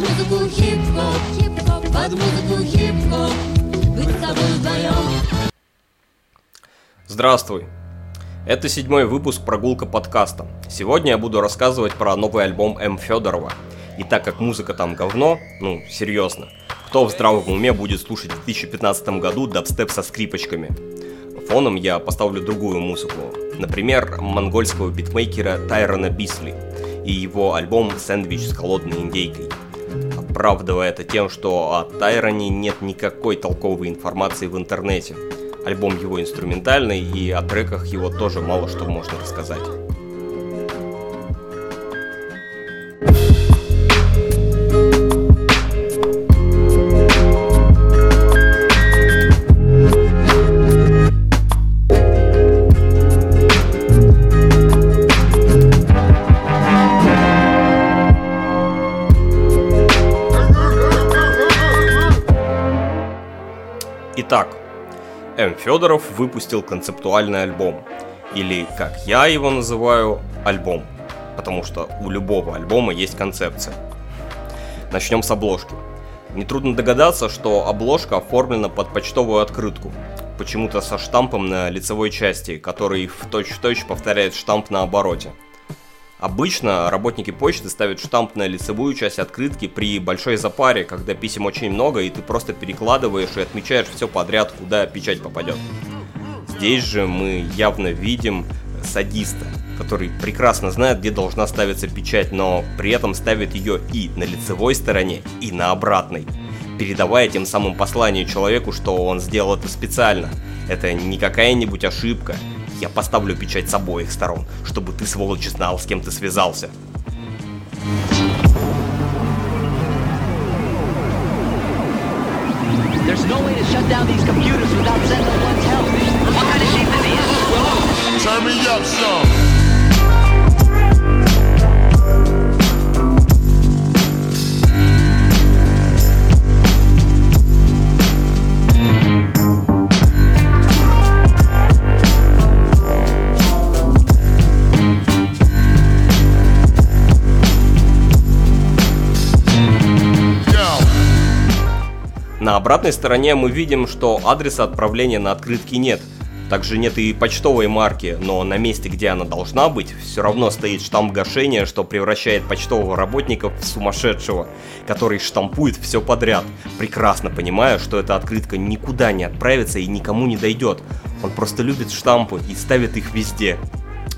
музыку хип-хоп, хип-хоп, под музыку хип-хоп, быть с тобой вдвоем. Здравствуй! Это седьмой выпуск «Прогулка подкаста». Сегодня я буду рассказывать про новый альбом М. Федорова. И так как музыка там говно, ну, серьезно, кто в здравом уме будет слушать в 2015 году дабстеп со скрипочками? Фоном я поставлю другую музыку. Например, монгольского битмейкера Тайрона Бисли и его альбом «Сэндвич с холодной индейкой». Оправдывая это тем, что о Тайроне нет никакой толковой информации в интернете. Альбом его инструментальный, и о треках его тоже мало что можно рассказать. М. Федоров выпустил концептуальный альбом. Или, как я его называю, альбом. Потому что у любого альбома есть концепция. Начнем с обложки. Нетрудно догадаться, что обложка оформлена под почтовую открытку. Почему-то со штампом на лицевой части, который в точь-в-точь повторяет штамп на обороте. Обычно работники почты ставят штамп на лицевую часть открытки при большой запаре, когда писем очень много, и ты просто перекладываешь и отмечаешь все подряд, куда печать попадет. Здесь же мы явно видим садиста, который прекрасно знает, где должна ставиться печать, но при этом ставит ее и на лицевой стороне, и на обратной, передавая тем самым послание человеку, что он сделал это специально. Это не какая-нибудь ошибка, я поставлю печать с обоих сторон, чтобы ты, сволочь, знал, с кем ты связался. There's no way to shut down these computers without sending one's help. What kind of shape is he? Turn me up some. Обратной стороне мы видим, что адреса отправления на открытке нет. Также нет и почтовой марки, но на месте, где она должна быть, все равно стоит штамп гашения, что превращает почтового работника в сумасшедшего, который штампует все подряд, прекрасно понимая, что эта открытка никуда не отправится и никому не дойдет. Он просто любит штампы и ставит их везде,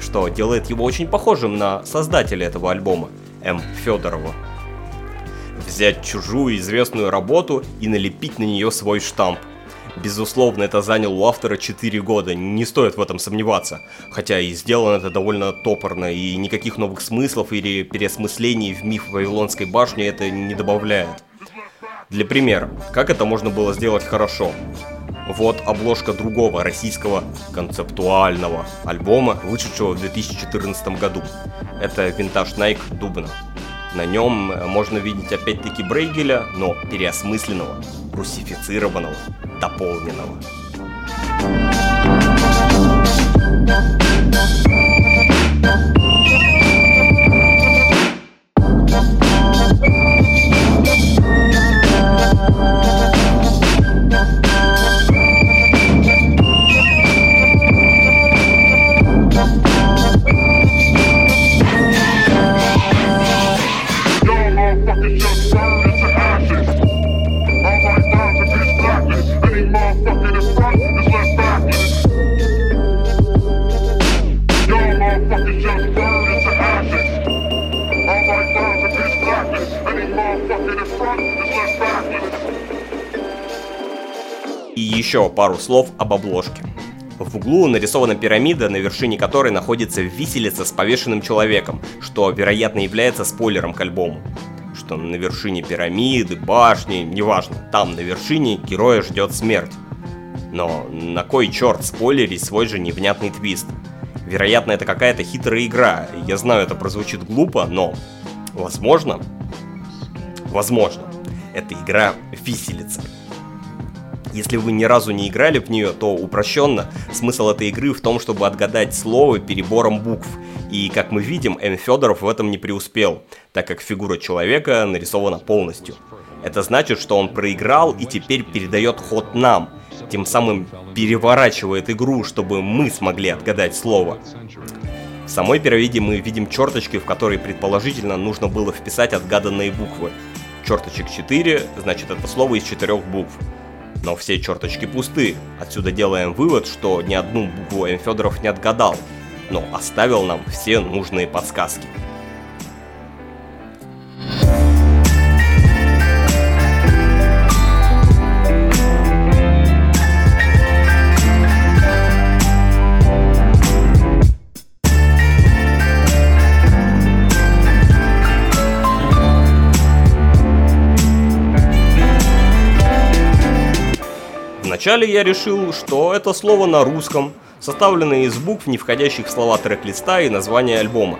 что делает его очень похожим на создателя этого альбома, М. Федорова взять чужую известную работу и налепить на нее свой штамп. Безусловно, это заняло у автора 4 года, не стоит в этом сомневаться. Хотя и сделано это довольно топорно, и никаких новых смыслов или переосмыслений в миф Вавилонской башни это не добавляет. Для примера, как это можно было сделать хорошо? Вот обложка другого российского концептуального альбома, вышедшего в 2014 году. Это винтаж Nike Дубна. На нем э, можно видеть опять-таки Брейгеля, но переосмысленного, русифицированного, дополненного. Y'all еще пару слов об обложке. В углу нарисована пирамида, на вершине которой находится виселица с повешенным человеком, что, вероятно, является спойлером к альбому. Что на вершине пирамиды, башни, неважно, там на вершине героя ждет смерть. Но на кой черт спойлерить свой же невнятный твист? Вероятно, это какая-то хитрая игра. Я знаю, это прозвучит глупо, но возможно, возможно, эта игра виселица. Если вы ни разу не играли в нее, то упрощенно смысл этой игры в том, чтобы отгадать слово перебором букв И, как мы видим, М. Федоров в этом не преуспел, так как фигура человека нарисована полностью. Это значит, что он проиграл и теперь передает ход нам, тем самым переворачивает игру, чтобы мы смогли отгадать слово. В самой пирамиде мы видим черточки, в которые предположительно нужно было вписать отгаданные буквы. Черточек 4, значит это слово из четырех букв. Но все черточки пусты. Отсюда делаем вывод, что ни одну букву М. Федоров не отгадал, но оставил нам все нужные подсказки. Вначале я решил, что это слово на русском, составленное из букв, не входящих в слова трек-листа и названия альбома.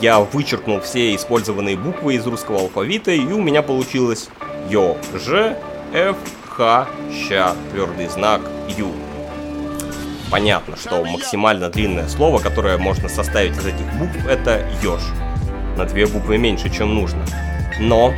Я вычеркнул все использованные буквы из русского алфавита, и у меня получилось Ё, Ж, Ф, Х, Щ, твердый знак, Ю. Понятно, что максимально длинное слово, которое можно составить из этих букв, это Ёж. На две буквы меньше, чем нужно. Но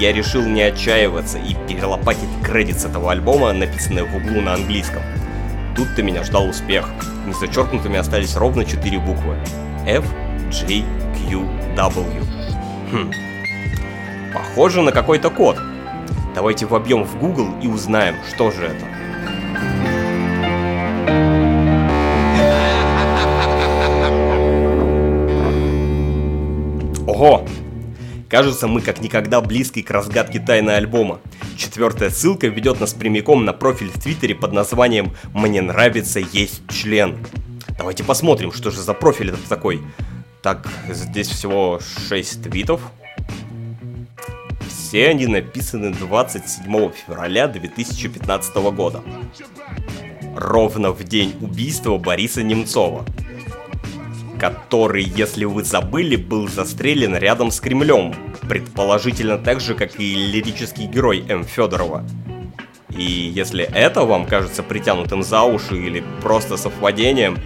я решил не отчаиваться и перелопатить кредит с этого альбома, написанный в углу на английском. Тут-то меня ждал успех. Незачеркнутыми остались ровно четыре буквы. F, G, Q, W. Хм. Похоже на какой-то код. Давайте вобьем в Google и узнаем, что же это. Ого! Кажется, мы как никогда близки к разгадке тайны альбома. Четвертая ссылка ведет нас прямиком на профиль в Твиттере под названием «Мне нравится есть член». Давайте посмотрим, что же за профиль этот такой. Так, здесь всего 6 твитов. Все они написаны 27 февраля 2015 года. Ровно в день убийства Бориса Немцова который, если вы забыли, был застрелен рядом с Кремлем, предположительно так же, как и лирический герой М. Федорова. И если это вам кажется притянутым за уши или просто совпадением,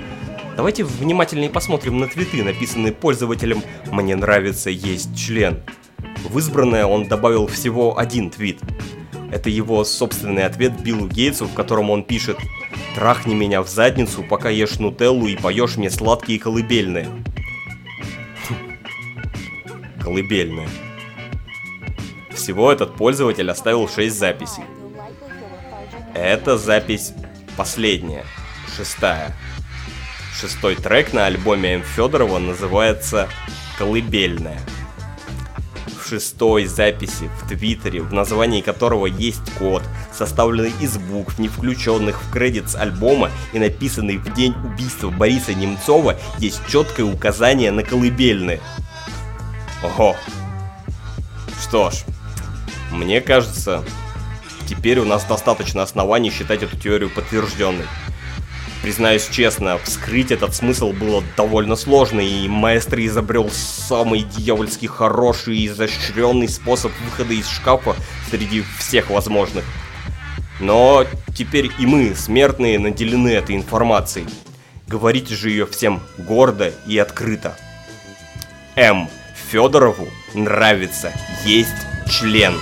давайте внимательнее посмотрим на твиты, написанные пользователем «Мне нравится есть член». В избранное он добавил всего один твит. Это его собственный ответ Биллу Гейтсу, в котором он пишет Трахни меня в задницу, пока ешь нутеллу и поешь мне сладкие колыбельные. Колыбельные. Всего этот пользователь оставил 6 записей. Эта запись последняя, шестая. Шестой трек на альбоме М. Федорова называется «Колыбельная» в шестой записи в Твиттере, в названии которого есть код, составленный из букв, не включенных в кредитс альбома и написанный в день убийства Бориса Немцова, есть четкое указание на колыбельные. Ого. Что ж, мне кажется, теперь у нас достаточно оснований считать эту теорию подтвержденной. Признаюсь честно, вскрыть этот смысл было довольно сложно, и маэстро изобрел самый дьявольски хороший и изощренный способ выхода из шкафа среди всех возможных. Но теперь и мы, смертные, наделены этой информацией. Говорите же ее всем гордо и открыто. М. Федорову нравится есть член.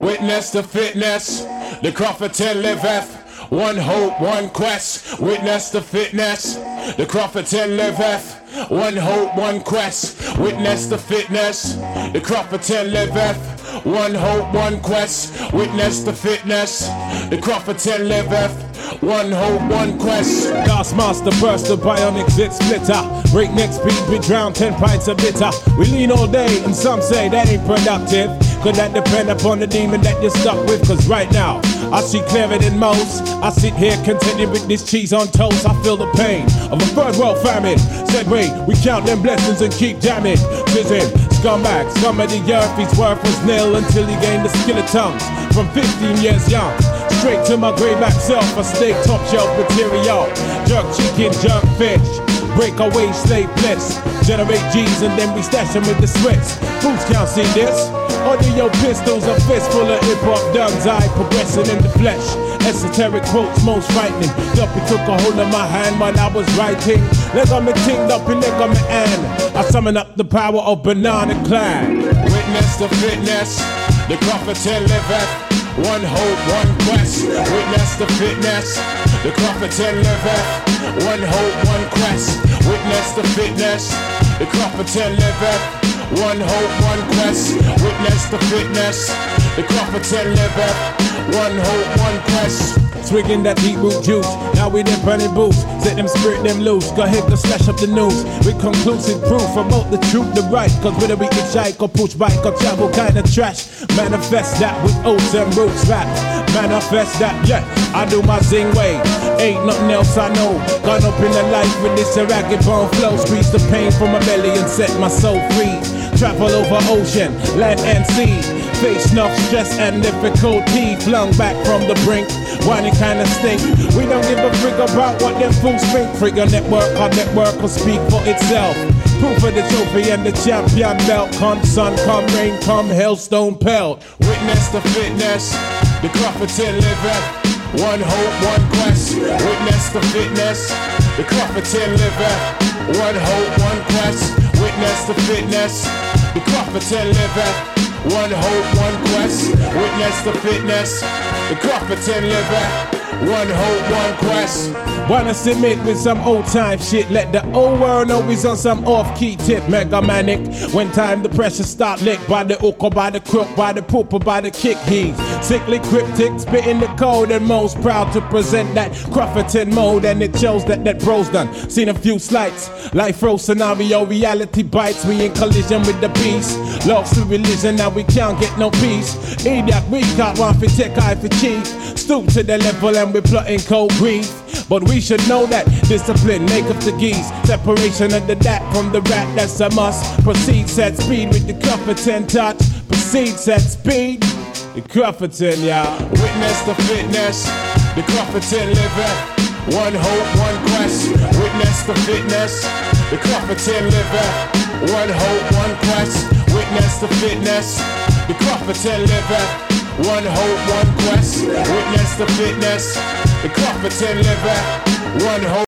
Witness the fitness, the Crawford 10 liveth. One hope, one quest. Witness the fitness, the Crawford 10 liveth. One hope, one quest. Witness the fitness, the Crawford 10 liveth. One hope, one quest. Witness the fitness, the Crawford 10 liveth. One hope, one quest. Gas master burst the bionic zit splitter. Breakneck speed, we drown 10 pints of bitter. We lean all day, and some say that ain't productive. Could that depend upon the demon that you're stuck with? Cause right now, I see clearer than most. I sit here contented with this cheese on toast. I feel the pain of a third world famine. Said, wait, we count them blessings and keep jamming. Prison, scumbag, scum of the earth. His worth was nil until he gained the skill of tongues. From 15 years young, straight to my grave back self. I stay top shelf material. Jerk chicken, jerk fish. Break away slave bliss. Generate G's and then we stash them with the Swiss. Fools can't see this. Audio pistols, a fistful of hip hop duns. I progressing in the flesh. Esoteric quotes, most frightening. Duppy took a hold of my hand while I was writing. Leg on me tinged up leg on me hand. I summon up the power of banana clan. Witness the fitness, the prophet liveth. One hope, one quest. Witness the fitness, the prophet liveth. One hope, one quest. Witness the fitness, the prophet liveth. One hope, one quest. Witness the fitness, the prophet liveth. One hope, one quest. Swigging that deep root juice. Now we them burning boots. Set them spirit them loose. Go ahead, go slash up the news. With conclusive proof about the truth, the right. Cause whether we can shike or push bike or travel kind of trash. Manifest that with oats and roots rap. Manifest that, yeah. I do my zing way. Ain't nothing else I know. Gone up in the life with this ragged bone flow. Squeeze the pain from my belly and set my soul free. Travel over ocean, land and sea. Face enough stress and difficulty. Flung back from the brink. Whiny kind of stink. We don't give a frig about what them fools think. Frigga network, our network will speak for itself. Proof of the trophy and the champion belt. Come sun, come rain, come hailstone pelt. Witness the fitness, the prophet liveth. One hope, one quest. Witness the fitness, the prophet liveth. One hope, one quest. Witness the fitness, the prophet liveth. One hope, one quest. Witness the fitness, the prophet liveth. One hope, one quest. Wanna submit with some old time shit. Let the old world know he's on some off key tip. Mega manic. When time the pressure start lick by the hook or by the crook, by the poop or by the kick. He's sickly cryptic, spitting the code and most proud to present that Crufferton mode. And it shows that that bro's done. Seen a few slights. Life row scenario, reality bites. We in collision with the beast. Lost to religion, now we can't get no peace. Idiot, we got one for tech, eye for chief. Stoop to the level and we're plotting cold grief. But we should know that discipline make up the geese. Separation of the dat from the rat, that's a must. Proceed set speed with the Crufferton touch. Proceed set speed. The Crufferton, y'all. Witness the fitness. The Crufferton liveth. One hope, one quest. Witness the fitness. The Crufferton liveth. One hope, one quest. Witness the fitness. The Crufferton liveth. One hope, one quest. Witness the fitness. The Crufferton liveth. One hope.